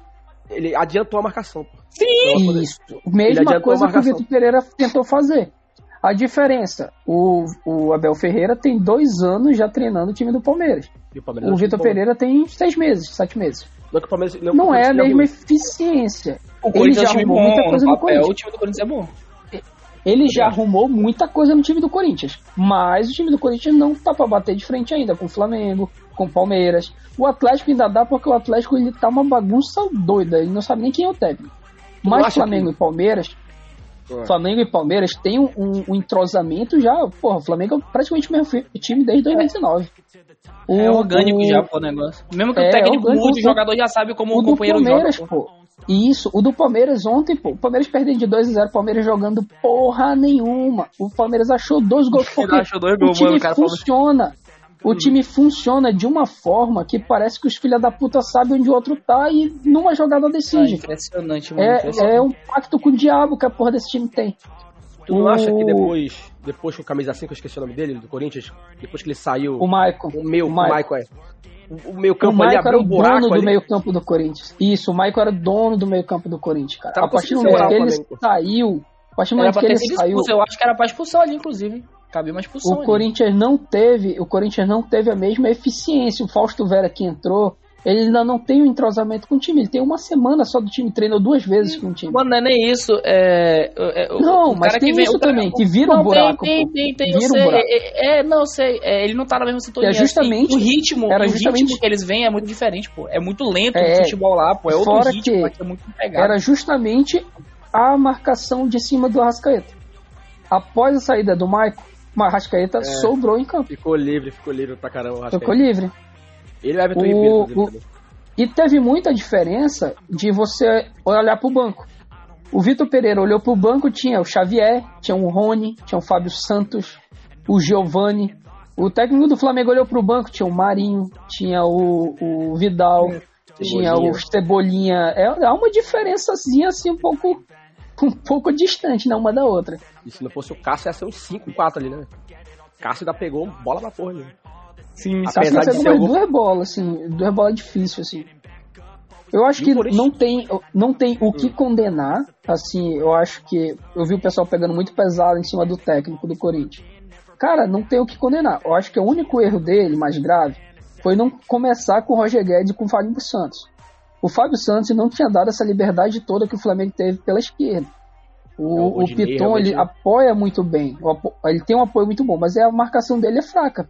Speaker 2: ele adiantou a marcação. Sim!
Speaker 4: Isso. Mesma coisa que o. Vitor Pereira tentou fazer. A diferença, o, o Abel Ferreira tem dois anos já treinando o time do Palmeiras.
Speaker 2: E o Palmeiras
Speaker 4: O Vitor
Speaker 2: bom.
Speaker 4: Pereira tem seis meses, sete meses.
Speaker 2: Não, que o Palmeiras, não,
Speaker 4: Não é a mesma eficiência.
Speaker 3: O
Speaker 4: Ele
Speaker 3: Corinthians é
Speaker 4: já
Speaker 3: um
Speaker 4: arrumou
Speaker 3: bom,
Speaker 4: muita coisa
Speaker 3: no
Speaker 4: no
Speaker 3: papel,
Speaker 4: Corinthians.
Speaker 3: o time do Corinthians é bom.
Speaker 4: Ele já arrumou muita coisa no time do Corinthians. Mas o time do Corinthians não tá pra bater de frente ainda com o Flamengo, com o Palmeiras. O Atlético ainda dá porque o Atlético ele tá uma bagunça doida. Ele não sabe nem quem é o técnico. Mas Flamengo
Speaker 2: que-
Speaker 4: e Palmeiras,
Speaker 2: É.
Speaker 4: Flamengo e Palmeiras tem um, um- entrosamento já. Porra, o Flamengo é praticamente o mesmo time desde 2019. O-
Speaker 3: É orgânico
Speaker 4: o-
Speaker 3: já, pô, o negócio. Mesmo que
Speaker 4: É,
Speaker 3: o técnico
Speaker 4: orgânico,
Speaker 3: mude, o
Speaker 4: o-
Speaker 3: jogador já sabe como
Speaker 4: o
Speaker 3: o companheiro joga.
Speaker 4: Palmeiras,
Speaker 3: pô.
Speaker 4: pô. Isso, o do Palmeiras ontem, pô. O Palmeiras perdendo de 2 a 0 o Palmeiras jogando porra nenhuma. O Palmeiras achou dois gols porque
Speaker 3: achou dois
Speaker 4: o
Speaker 3: gols,
Speaker 4: time
Speaker 3: mano, cara,
Speaker 4: funciona. O time funciona de uma forma que parece que os filha da puta sabem onde o outro tá e numa jogada
Speaker 3: Ah,
Speaker 4: decide.
Speaker 3: impressionante, mano.
Speaker 4: É,
Speaker 3: impressionante.
Speaker 4: é um pacto com o diabo que a porra desse time tem.
Speaker 2: Tu não acha que
Speaker 4: O-
Speaker 2: depois, depois que o camisa 5, eu esqueci o nome dele, do Corinthians, depois que ele saiu,
Speaker 4: O Maicon.
Speaker 2: o meu,
Speaker 4: o
Speaker 2: o
Speaker 4: Maicon.
Speaker 2: É. o, o meio
Speaker 4: O
Speaker 2: campo ali
Speaker 4: Maicon era
Speaker 2: abriu
Speaker 4: o
Speaker 2: um buraco
Speaker 4: dono do
Speaker 2: ali.
Speaker 4: meio campo do Corinthians. Isso, o Maicon era o dono do meio campo do Corinthians, cara.
Speaker 2: Tava
Speaker 4: a partir do momento que ele
Speaker 2: o
Speaker 4: saiu, a partir do momento que ele saiu.
Speaker 3: Eu acho que era pra expulsão ali, inclusive. Cabia uma expulsão
Speaker 4: o
Speaker 3: ali.
Speaker 4: Corinthians não teve, o Corinthians não teve a mesma eficiência. O Fausto Vera que entrou, ele ainda não tem um entrosamento com o time. Ele tem uma semana só do time, treinou duas vezes com o time.
Speaker 3: Mano, não é nem isso. É, é, o-
Speaker 4: Não,
Speaker 3: o
Speaker 4: mas tem
Speaker 3: vem,
Speaker 4: isso
Speaker 3: cara-
Speaker 4: também, que vira um
Speaker 3: Não,
Speaker 4: buraco,
Speaker 3: Tem, tem, tem, tem.
Speaker 4: Vira
Speaker 3: eu
Speaker 4: um
Speaker 3: sei.
Speaker 4: buraco.
Speaker 3: É, é, não, eu sei. É, ele não tá na mesma sintonia.
Speaker 4: É justamente-
Speaker 3: assim. o ritmo,
Speaker 4: era
Speaker 3: o
Speaker 4: justamente-
Speaker 3: ritmo que eles vêm é muito diferente, pô. É muito lento
Speaker 4: É,
Speaker 3: o futebol lá, pô. É outro
Speaker 4: fora
Speaker 3: ritmo,
Speaker 4: que
Speaker 3: é muito pegado.
Speaker 4: Era justamente a marcação de cima do Arrascaeta. Após a saída do Maicon, o Arrascaeta
Speaker 2: É.
Speaker 4: sobrou em campo.
Speaker 2: Ficou livre, ficou livre pra caramba. acho
Speaker 4: Ficou
Speaker 2: é.
Speaker 4: livre.
Speaker 2: Ele e o Everton
Speaker 4: O-
Speaker 2: Ribeiro,
Speaker 4: o-. E teve muita diferença de você olhar pro banco. O Vitor Pereira olhou pro banco, tinha o Xavier, tinha o Rony, tinha o Fábio Santos, o Giovani. O técnico do Flamengo olhou pro banco, tinha o Marinho, tinha o, o Vidal, tinha o Cebolinha. É, é uma diferençazinha assim um pouco um pouco distante né, uma da outra.
Speaker 2: E se não fosse o Cássio, ia ser uns 5, 4 ali, né? Cássio ainda pegou bola na porra ali.
Speaker 3: Sim,
Speaker 2: Apesar de
Speaker 4: pegou
Speaker 2: ser algum-
Speaker 4: duas bolas, assim, duas bolas difíceis, assim. Eu acho que não tem, não tem o que condenar, assim, eu acho que eu vi o pessoal pegando muito pesado em cima do técnico do Corinthians. Cara, não tem o que condenar. Eu acho que o único erro dele, mais grave, foi não começar com o Roger Guedes e com o Fábio Santos. O Fábio Santos não tinha dado essa liberdade toda que o Flamengo teve pela esquerda.
Speaker 2: O
Speaker 4: O, o Piton, ele apoia muito bem. Ele tem um apoio muito bom, mas é a marcação dele é fraca.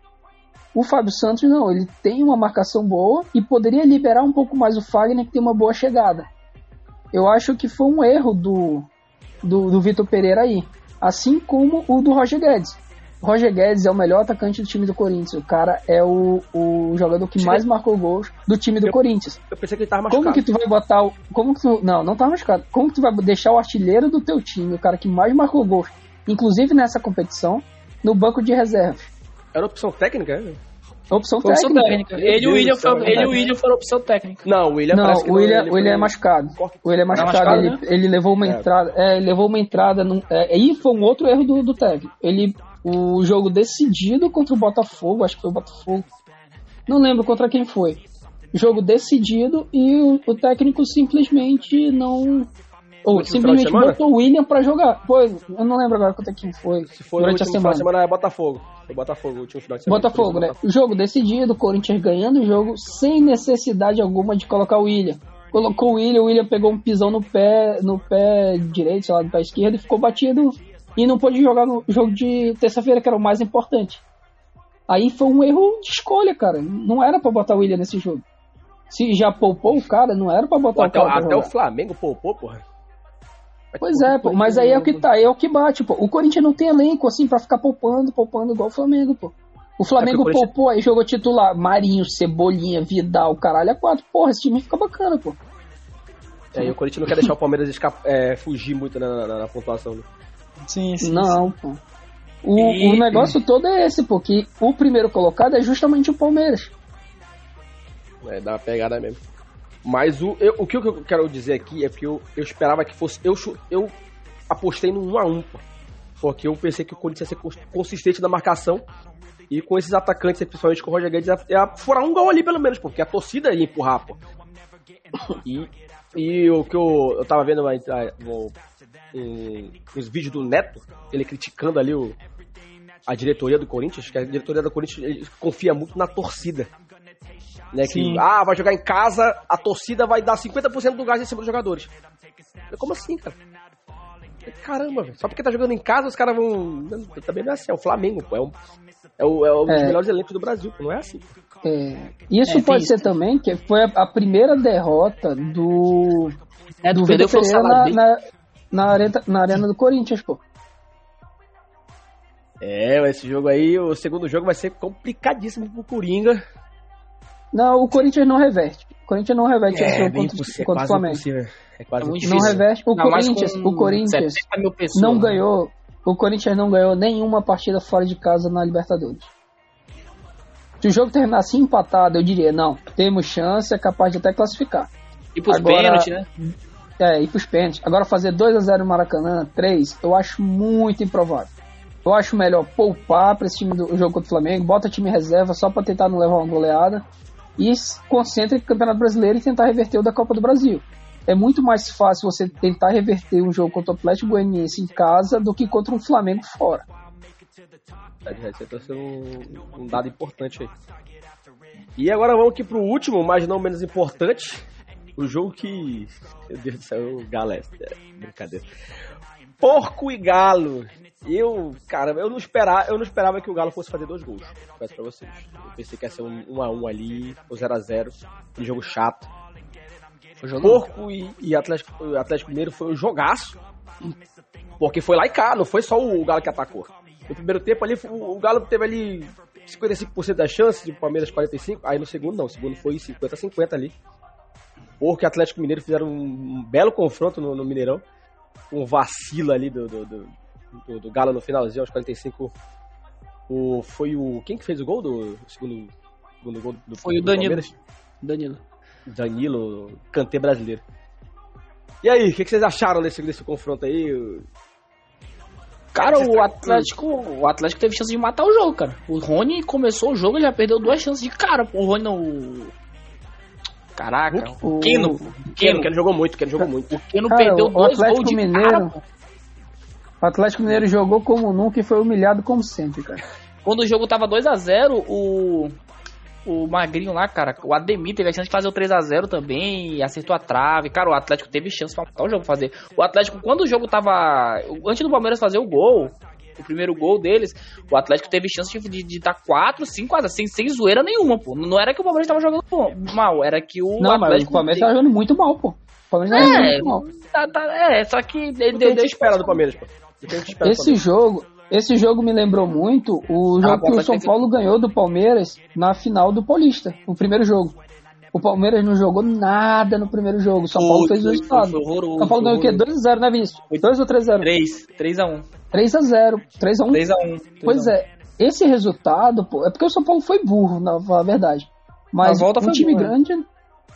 Speaker 4: O Fábio Santos não, ele tem uma marcação boa e poderia liberar um pouco mais o Fagner que tem uma boa chegada. Eu acho que foi um erro do, do, do Vitor Pereira aí. Assim como o do Roger Guedes. Roger Guedes é o melhor atacante do time do Corinthians. O cara é o, o jogador que mais marcou gols do time do
Speaker 2: Eu-
Speaker 4: Corinthians.
Speaker 2: Eu pensei que ele tava machucado.
Speaker 4: Como que tu vai botar o. Como que tu. Não, não tá machucado. Como que tu vai deixar o artilheiro do teu time, o cara que mais marcou gols, inclusive nessa competição, no banco de reservas?
Speaker 2: Era opção técnica, né?
Speaker 4: Opção
Speaker 3: opção
Speaker 4: técnica.
Speaker 3: técnica. Ele e o William foram- ele o. William foram opção técnica.
Speaker 2: Não, o William
Speaker 4: Não,
Speaker 2: parece que
Speaker 4: o William,
Speaker 2: ele
Speaker 4: o William
Speaker 2: foi-
Speaker 4: é machucado. O William é machucado,
Speaker 3: machucado,
Speaker 4: ele,
Speaker 3: né?
Speaker 4: ele levou uma
Speaker 2: É.
Speaker 4: entrada. É, ele levou uma entrada. Num, é, foi um outro erro do, do técnico. Ele. O jogo decidido contra o Botafogo, acho que foi o Botafogo. Não lembro contra quem foi. Jogo decidido e o, o técnico simplesmente não. Ou simplesmente botou o William pra jogar. Pô, eu não lembro agora contra quem foi.
Speaker 2: Se no
Speaker 4: durante a semana.
Speaker 2: semana, é Botafogo. Foi Botafogo, o último final de semana.
Speaker 4: Botafogo, né? Jogo decidido, Corinthians ganhando o jogo sem necessidade alguma de colocar o William. Colocou o William, o William pegou um pisão no pé, no pé direito, sei lá, no pé esquerdo e ficou batido e não pôde jogar no jogo de terça-feira, que era o mais importante. Aí foi um erro de escolha, cara. Não era pra botar o William nesse jogo. Se já poupou o cara, não era pra botar
Speaker 2: Pô,
Speaker 4: o
Speaker 2: até,
Speaker 4: cara pra
Speaker 2: até o. Flamengo poupou, porra.
Speaker 4: Pois é, pô, mas aí é o que tá, é o que bate, pô. O Corinthians não tem elenco assim pra ficar poupando, poupando igual o Flamengo, pô. O Flamengo
Speaker 2: É o Corinthians-
Speaker 4: poupou aí, jogou titular, Marinho, Cebolinha, Vidal, caralho, é quatro. Porra, esse time fica bacana, pô.
Speaker 2: É, e o Corinthians não quer deixar o Palmeiras escapar, é, fugir muito na, na- na pontuação. Né?
Speaker 3: Sim, sim.
Speaker 4: Não, pô. O,
Speaker 3: E-
Speaker 4: o negócio todo é esse, pô, que o primeiro colocado é justamente o Palmeiras.
Speaker 2: É, dá uma pegada mesmo. Mas o, eu- o que eu quero dizer aqui é que eu, eu esperava que fosse. Eu, eu apostei no 1x1, pô. Porque eu pensei que o Corinthians ia ser cons- consistente na marcação. E com esses atacantes, principalmente com o Roger Guedes, ia, ia furar um gol ali pelo menos, pô, porque a torcida ia empurrar, pô. E, e o que eu, eu tava vendo mas, ah, um, os vídeos do Neto, ele criticando ali o, a diretoria do Corinthians, que a diretoria do Corinthians ele confia muito na torcida. Né, que,
Speaker 3: Sim.
Speaker 2: ah, vai jogar em casa, a torcida vai dar 50% do gás em cima dos jogadores. Eu, Como assim, cara? Caramba, velho. Só porque tá jogando em casa, os caras vão. Também não é assim, é o Flamengo, pô. É, um, é, o, é um dos
Speaker 4: É.
Speaker 2: melhores elencos do Brasil, pô. Não é assim.
Speaker 4: É, Isso
Speaker 3: É,
Speaker 4: pode
Speaker 3: isso.
Speaker 4: ser também que foi a, a primeira derrota do,
Speaker 3: É,
Speaker 4: do
Speaker 3: do
Speaker 4: Vitor Pereira na, na, na, arena, na arena do Corinthians, pô.
Speaker 2: É, esse jogo aí, o segundo jogo vai ser complicadíssimo pro Coringa.
Speaker 4: Não, o Corinthians não reverte. O Corinthians não reverte esse
Speaker 2: É,
Speaker 4: jogo
Speaker 2: bem
Speaker 4: contra,
Speaker 2: é
Speaker 4: contra o Flamengo.
Speaker 2: impossível. É quase
Speaker 3: É.
Speaker 4: Não
Speaker 3: difícil.
Speaker 4: reverte. O
Speaker 3: mais
Speaker 4: Corinthians, o Corinthians
Speaker 3: 70 mil pessoas,
Speaker 4: não
Speaker 3: né?
Speaker 4: ganhou. O Corinthians não ganhou nenhuma partida fora de casa na Libertadores. Se o jogo terminasse empatado, eu diria, não, temos chance, é capaz de até classificar.
Speaker 3: E pros
Speaker 4: Agora-
Speaker 3: pênaltis, né?
Speaker 4: É, ir pros pênaltis. Agora fazer 2 a 0 no Maracanã, 3, eu acho muito improvável. Eu acho melhor poupar pra esse time do o jogo contra o Flamengo, bota time reserva só pra tentar não levar uma goleada e concentra em Campeonato Brasileiro e tentar reverter o da Copa do Brasil. É muito mais fácil você tentar reverter um jogo contra o Atlético Goianiense em casa do que contra um Flamengo fora.
Speaker 2: Você trouxe um, um dado importante aí. E agora vamos aqui pro último, mas não menos importante. O jogo que. Meu Deus do céu, galera. É brincadeira. Porco e Galo. Eu, cara, eu não esperava, eu não esperava que o Galo fosse fazer dois gols. Peço pra vocês. Eu pensei que ia ser um 1 a 1 ali, ou 0 a 0 um jogo chato. Porco e, e Atlético, Atlético Mineiro foi um jogaço. Porque foi lá e cá, não foi só o Galo que atacou. No primeiro tempo ali, o, o Galo teve ali 55% das chances, de Palmeiras 45%. Aí no segundo não, o segundo foi 50-50 ali. Porco e Atlético Mineiro fizeram um, belo confronto no, no Mineirão. Um vacilo ali do, do, do, do- do Galo no finalzinho, aos 45. O, foi o. Quem que fez o gol do segundo, segundo gol do
Speaker 3: Foi o Danilo.
Speaker 2: Palmeiras?
Speaker 3: Danilo.
Speaker 2: Danilo, cantê brasileiro. E aí, o que, que vocês acharam desse, desse confronto aí?
Speaker 3: Cara, o Atlético, o Atlético teve chance de matar o jogo, cara. O Rony começou o jogo e já perdeu duas chances de cara. O Rony não. Caraca,
Speaker 4: O-
Speaker 3: o Keno.
Speaker 2: Keno,
Speaker 3: Keno,
Speaker 2: Keno jogou muito, Keno jogou muito.
Speaker 3: o Keno
Speaker 4: Cara,
Speaker 3: perdeu
Speaker 4: o
Speaker 3: dois
Speaker 4: Atlético
Speaker 3: gols de
Speaker 4: Mineiro-. O Atlético Mineiro jogou como nunca e foi humilhado como sempre, cara.
Speaker 3: Quando o jogo tava 2 a 0 o. O Magrinho lá, cara, o Ademir teve a chance de fazer o 3 a 0 também acertou a trave. Cara, o Atlético teve chance pra matar o jogo fazer. O Atlético, quando o jogo tava. Antes do Palmeiras fazer o gol, o primeiro gol deles, o Atlético teve chance de, de, de dar 4, 5 a 0, sem, sem zoeira nenhuma, pô. Não era que o Palmeiras tava jogando pô, mal, era que o
Speaker 4: não, mas
Speaker 3: Atlético.
Speaker 4: o Palmeiras tá jogando muito mal, pô. O Palmeiras tá jogando
Speaker 3: É,
Speaker 4: muito mal.
Speaker 3: tá, tá- é, só que ele deu.
Speaker 2: gente espera do Palmeiras, pô?
Speaker 4: Esse jogo, esse jogo me lembrou muito o
Speaker 3: Ah,
Speaker 4: jogo que o São
Speaker 3: tem que-
Speaker 4: Paulo ganhou do Palmeiras na final do Paulista, o primeiro jogo. O Palmeiras não jogou nada no primeiro jogo. O São Paulo fez o resultado. São Paulo ganhou o quê?
Speaker 3: horroroso.
Speaker 4: 2x0, né, Vinícius? 2 ou 3x0?
Speaker 3: 3, 3x1.
Speaker 4: 3x0. 3x1.
Speaker 3: 3x1.
Speaker 4: Pois é, esse resultado, pô, é porque o São Paulo foi burro, na, na verdade. Mas
Speaker 3: Na volta
Speaker 4: um
Speaker 3: foi
Speaker 4: time
Speaker 3: burro, né?
Speaker 4: grande.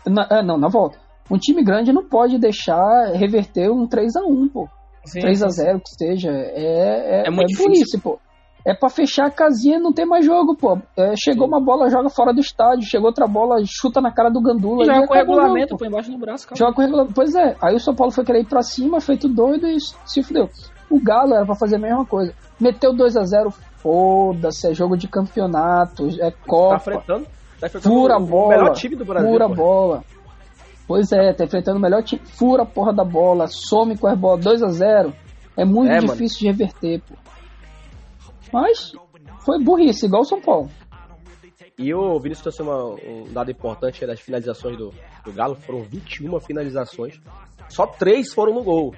Speaker 4: na- é, não, na volta. Um time grande não pode deixar reverter um 3x1, pô. 3x0 que seja. É, é,
Speaker 3: É muito
Speaker 4: é burrice, pô. É pra fechar a casinha e não ter mais jogo, pô. É, chegou uma bola, joga fora do estádio. Chegou outra bola, chuta na cara do Gandula.
Speaker 3: E
Speaker 4: e
Speaker 3: joga com
Speaker 4: acabou o
Speaker 3: regulamento,
Speaker 4: jogo, pô.
Speaker 3: põe embaixo do braço, cara.
Speaker 4: Joga com regulamento. Pois é. Aí o São Paulo foi querer ir pra cima, feito doido e se fudeu. O Galo era pra fazer a mesma coisa. Meteu 2x0, foda-se, é jogo de campeonato, é
Speaker 2: Tá
Speaker 4: Copa.
Speaker 2: enfrentando, tá enfrentando
Speaker 4: Fura a
Speaker 2: o,
Speaker 4: bola.
Speaker 2: o melhor time do Brasil.
Speaker 4: Fura a bola. Pois é, tá enfrentando o melhor time. Fura a porra da bola, some com as bolas. 2x0. É muito
Speaker 2: É, mano.
Speaker 4: difícil de reverter, pô. Mas foi burrice, igual o São Paulo.
Speaker 2: E o Vinícius trouxe um dado importante das finalizações do, do Galo. Foram 21 finalizações. Só 3 foram no gol.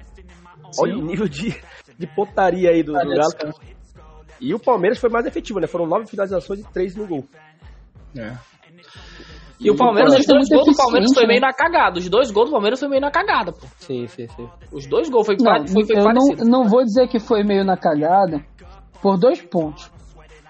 Speaker 2: Olha o nível de, de pontaria aí do, do Galo. E o Palmeiras foi mais efetivo, né? Foram 9 finalizações e 3 no gol.
Speaker 3: E o Palmeiras, os
Speaker 4: é
Speaker 3: dois
Speaker 4: muito
Speaker 3: gols do Palmeiras foi meio
Speaker 4: né?
Speaker 3: na cagada. Os dois gols do Palmeiras foi meio na cagada, pô.
Speaker 2: Sim, sim, sim.
Speaker 3: Os dois gols foi,
Speaker 4: Não,
Speaker 3: foi, foi
Speaker 4: eu
Speaker 3: parecido.
Speaker 4: não, não vou dizer que foi meio na cagada por dois pontos.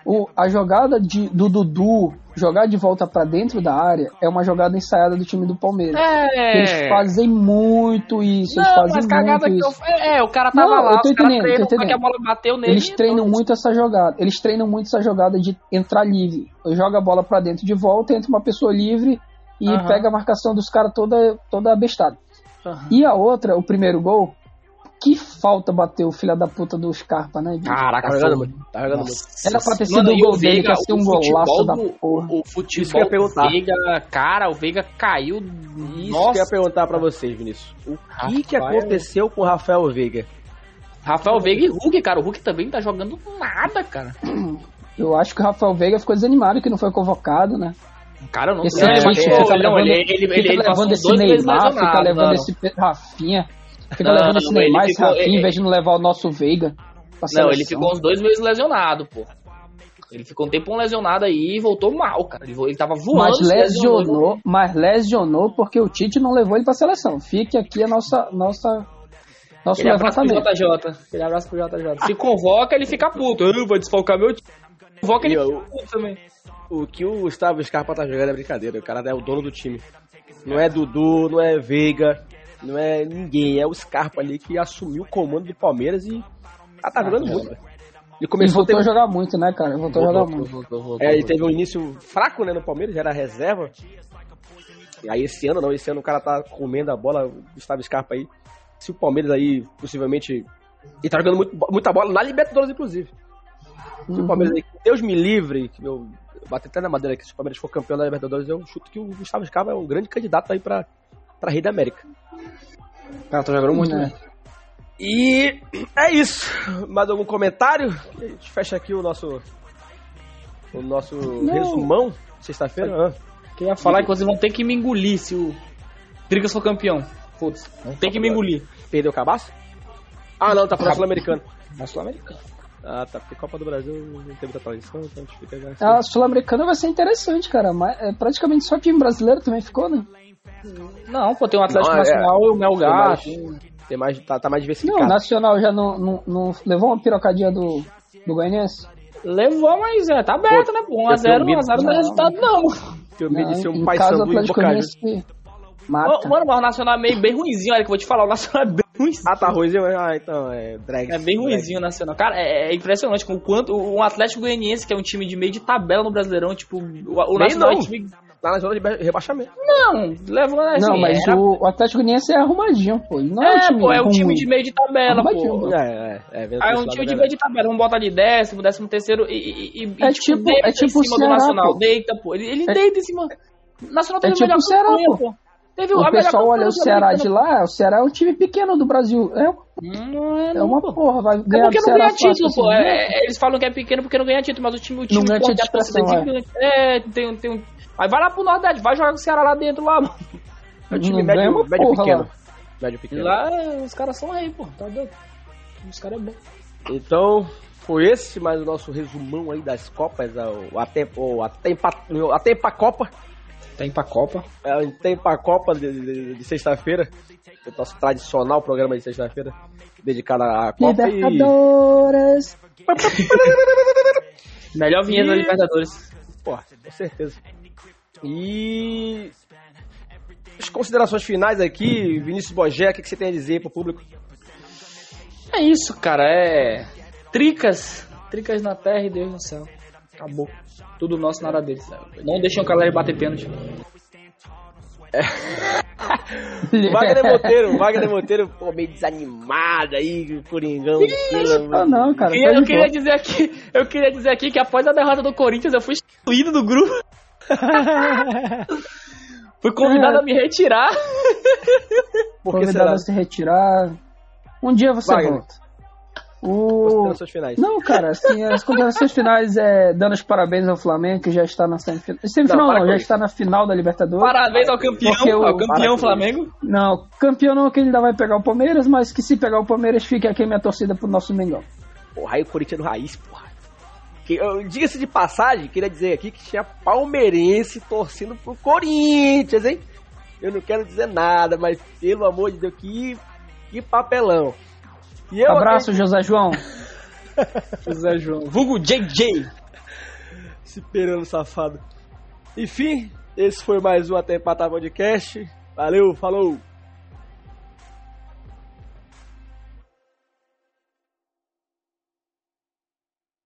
Speaker 4: O, a jogada de, do Dudu jogar de volta pra dentro da área é uma jogada ensaiada do time do Palmeiras.
Speaker 3: É.
Speaker 4: Eles fazem muito isso, eles
Speaker 3: Não,
Speaker 4: fazem
Speaker 3: mas cagada
Speaker 4: muito
Speaker 3: que eu...
Speaker 4: isso.
Speaker 3: É, o cara tava
Speaker 4: Não,
Speaker 3: lá,
Speaker 4: eu tô entendendo,
Speaker 3: treinam,
Speaker 4: tô
Speaker 3: que a
Speaker 4: entendendo.
Speaker 3: bola bateu nele.
Speaker 4: Eles treinam
Speaker 3: então-
Speaker 4: muito essa jogada. Eles treinam muito essa jogada de entrar livre. Joga a bola pra dentro de volta, entra uma pessoa livre e
Speaker 3: Aham.
Speaker 4: pega a marcação dos caras toda, toda abestada.
Speaker 3: Aham.
Speaker 4: E a outra, o primeiro gol, que falta bateu o filho da puta do Scarpa, né?
Speaker 3: Caraca,
Speaker 2: Tá jogando muito. Tá jogando muito.
Speaker 4: Era pra ter sido
Speaker 3: Mano,
Speaker 4: o gol dele, que ia
Speaker 3: Veiga,
Speaker 4: ser um golaço
Speaker 3: futebol
Speaker 4: da
Speaker 3: do-
Speaker 4: porra.
Speaker 3: O
Speaker 2: Isso que eu
Speaker 3: futebol
Speaker 2: ia perguntar.
Speaker 3: do Veiga, cara, o Veiga caiu.
Speaker 2: Isso que eu
Speaker 3: Nossa,
Speaker 2: ia perguntar pra vocês, Vinícius. O que, que
Speaker 3: Rafael-
Speaker 2: aconteceu com o Rafael Veiga?
Speaker 3: Rafael Veiga e Hulk, cara. O Hulk também tá jogando nada, cara.
Speaker 4: Eu acho que o Rafael Veiga ficou desanimado que não foi convocado, né?
Speaker 3: Cara, eu não não,
Speaker 4: é,
Speaker 3: não,
Speaker 4: levando,
Speaker 3: ele, ele,
Speaker 4: fica
Speaker 3: ele passou
Speaker 4: levando esse Neymar, fica levando
Speaker 3: não.
Speaker 4: esse Rafinha, fica
Speaker 3: Não,
Speaker 4: levando esse Neymar, esse
Speaker 3: ficou-
Speaker 4: Rafinha,
Speaker 3: ele-
Speaker 4: em vez de não levar o nosso Veiga. pra
Speaker 3: Não, ele ficou uns dois meses lesionado, pô. Ele ficou um tempo lesionado aí e voltou mal, cara. Ele, ele tava voando.
Speaker 4: Mas
Speaker 3: lesionou.
Speaker 4: lesionou, mas lesionou porque o Tite não levou ele pra seleção. Fique aqui a nossa, nossa, nosso
Speaker 3: Aquele abraço pro
Speaker 4: levantamento.
Speaker 3: JJ. Aquele abraço pro JJ. Se convoca, ele fica puto. Eu vou desfalcar meu time. Convoca, ele
Speaker 2: E
Speaker 3: fica
Speaker 2: eu-
Speaker 3: puto também.
Speaker 2: O que o Gustavo Scarpa tá jogando é brincadeira. O cara é o dono do time. Não é Dudu, não é Veiga, não é ninguém. É o Scarpa ali que assumiu o comando do Palmeiras e ah, tá jogando muito. velho. Ele
Speaker 4: E
Speaker 2: começou a ter
Speaker 4: voltou a jogar muito, né, cara? Voltou a jogar
Speaker 2: Voltou,
Speaker 4: muito.
Speaker 2: voltou, voltou. É, ele teve um início fraco, né, no Palmeiras, já era reserva. E aí esse ano não, esse ano o cara tá comendo a bola, o Gustavo Scarpa aí. Se o Palmeiras aí, possivelmente. E tá jogando muito- muita bola na Libertadores, inclusive. Se o
Speaker 4: Uhum.
Speaker 2: Palmeiras aí, Deus me livre, que eu, eu bati até na madeira aqui, se o Palmeiras for campeão da Libertadores, eu chuto que o Gustavo Scarpa é um grande candidato aí pra, pra Rei da América.
Speaker 3: Cara, tá jogando muito, né?
Speaker 2: E é isso. Mais algum comentário? A gente fecha aqui o nosso. O nosso resumão. Sexta-feira. Ah.
Speaker 3: Queria falar que vocês vão ter que me engolir se o Tricas for campeão. Putz, ter que me engolir.
Speaker 2: Perdeu o cabaço? Ah, não, tá falando Sul-Americano.
Speaker 3: Na Sul-Americana.
Speaker 2: Ah, tá, porque Copa do Brasil não tem muita tradição, então a gente fica já. assim.
Speaker 4: A Sul-Americana vai ser interessante, cara. Mas é praticamente só time brasileiro também ficou, né?
Speaker 3: Não, pô, tem o Atlético
Speaker 2: Não, é-
Speaker 3: Nacional e o Melgar.
Speaker 2: Tem mais- Tem mais, tá, tá mais
Speaker 4: Não,
Speaker 2: diversificado.
Speaker 4: o Nacional já não, não, não levou uma pirocadinha do, do Goianiense?
Speaker 3: Levou, mas é, tá aberto, né? Pô, 1x0,
Speaker 2: tenho
Speaker 3: 1x0 não é resultado, não. mano.
Speaker 2: Tenho medo de
Speaker 4: Não,
Speaker 2: ser um pai
Speaker 4: o
Speaker 2: sandu e
Speaker 4: Goianiense mata.
Speaker 3: Mano, mas o Nacional é meio bem ruimzinho, olha que eu vou te falar, o Nacional é bem ruimzinho.
Speaker 2: Ah, tá ruimzinho? Ah, então é drag.
Speaker 3: É bem ruimzinho o Nacional. Cara, é, é impressionante com o quanto um Atlético Goianiense, que é um time de meio de tabela no Brasileirão, tipo, o, o Nacional
Speaker 2: não.
Speaker 3: é time...
Speaker 2: Tá na zona de rebaixamento.
Speaker 3: Não, levou assim,
Speaker 4: Não, mas
Speaker 3: era-
Speaker 4: o, o Atlético Goianiense é arrumadinho, pô. Não é, um
Speaker 3: É,
Speaker 4: time
Speaker 3: pô, é um time de meio de tabela,
Speaker 4: Arrumadinho,
Speaker 3: pô.
Speaker 2: É, é, é.
Speaker 3: Aí é um time de
Speaker 2: é
Speaker 3: meio de tabela, vamos botar ali décimo, décimo terceiro e, e, e,
Speaker 4: É tipo-
Speaker 3: deita
Speaker 4: é tipo
Speaker 3: em cima
Speaker 4: o Ceará,
Speaker 3: do Nacional,
Speaker 4: pô.
Speaker 3: deita, pô. Ele, ele
Speaker 4: É-
Speaker 3: deita em cima. O Nacional teve
Speaker 4: É tipo
Speaker 3: melhor
Speaker 4: o Ceará,
Speaker 3: campanha,
Speaker 4: pô.
Speaker 3: pô. Teve
Speaker 4: O
Speaker 3: a melhor
Speaker 4: pessoal olha o Ceará de lá, o Ceará é um time pequeno do Brasil. É,
Speaker 3: Não é,
Speaker 4: é
Speaker 3: não,
Speaker 4: uma
Speaker 3: pô.
Speaker 4: porra, vai
Speaker 3: É
Speaker 4: ganhar
Speaker 3: porque
Speaker 4: do
Speaker 3: não
Speaker 4: Ceará
Speaker 3: ganha título,
Speaker 4: assim,
Speaker 3: pô.
Speaker 4: né?
Speaker 3: É, eles falam que é pequeno porque não ganha título, mas o time, o time
Speaker 4: Não ganha título de expressão,
Speaker 3: gigante. É, tem, um- tem um. Aí vai lá pro Nordeste, vai jogar com o Ceará lá dentro lá, mano.
Speaker 2: É um time médio,
Speaker 4: uma
Speaker 2: médio pequeno.
Speaker 4: lá.
Speaker 2: Médio
Speaker 3: E
Speaker 2: pequeno.
Speaker 3: lá os caras são rei, pô. Tá doido. Os caras é bom.
Speaker 2: Então, foi esse mais o nosso resumão aí das Copas, o Atempa, Atempa, Atempa Copa.
Speaker 3: Tem pra Copa.
Speaker 2: É, o Atempa Copa de, de- de sexta-feira. O nosso tradicional programa de sexta-feira, dedicado à Copa. E...
Speaker 4: Libertadores.
Speaker 3: Melhor vinheta da
Speaker 2: E-
Speaker 3: Libertadores.
Speaker 2: Pô, com certeza. E. As considerações finais aqui, Vinícius Bogé, o que que você tem a dizer pro público?
Speaker 3: É isso, cara. É. Tricas. Tricas na terra e Deus no céu. Acabou. Tudo nosso, nada deles. Não deixem o Caleri bater pênalti.
Speaker 2: Wagner Monteiro, Wagner Monteiro, pô, meio desanimado aí, Coringão.
Speaker 4: Ah, não, cara.
Speaker 3: Queria-
Speaker 4: tá
Speaker 3: eu
Speaker 4: de
Speaker 3: queria dizer aqui, eu queria dizer aqui que após a derrota do Corinthians eu fui excluído do grupo. fui convidado
Speaker 4: É.
Speaker 3: a me retirar.
Speaker 4: Convidado a se retirar. Um dia você
Speaker 2: Wagner.
Speaker 4: volta. O... Não, cara, assim, as considerações finais é dando os parabéns ao Flamengo, que já está na semifinal. Semifinal
Speaker 2: Não,
Speaker 4: não, já
Speaker 2: isso.
Speaker 4: está na final da Libertadores.
Speaker 3: Parabéns ao campeão,
Speaker 4: o-
Speaker 3: ao campeão Flamengo.
Speaker 4: Não, campeão não, que ele ainda vai pegar o Palmeiras, mas que se pegar o Palmeiras, fique aqui a minha torcida pro nosso Mengão.
Speaker 2: Porra, aí o Corinthians no raiz, porra. Diga-se de passagem, queria dizer aqui que tinha palmeirense torcendo pro Corinthians, hein? Eu não quero dizer nada, mas pelo amor de Deus, que, que papelão. E eu
Speaker 4: Abraço, José João.
Speaker 3: José João. Vulgo JJ.
Speaker 2: Esse perano safado. Enfim, esse foi mais um Até Empatar Podcast. Valeu, falou!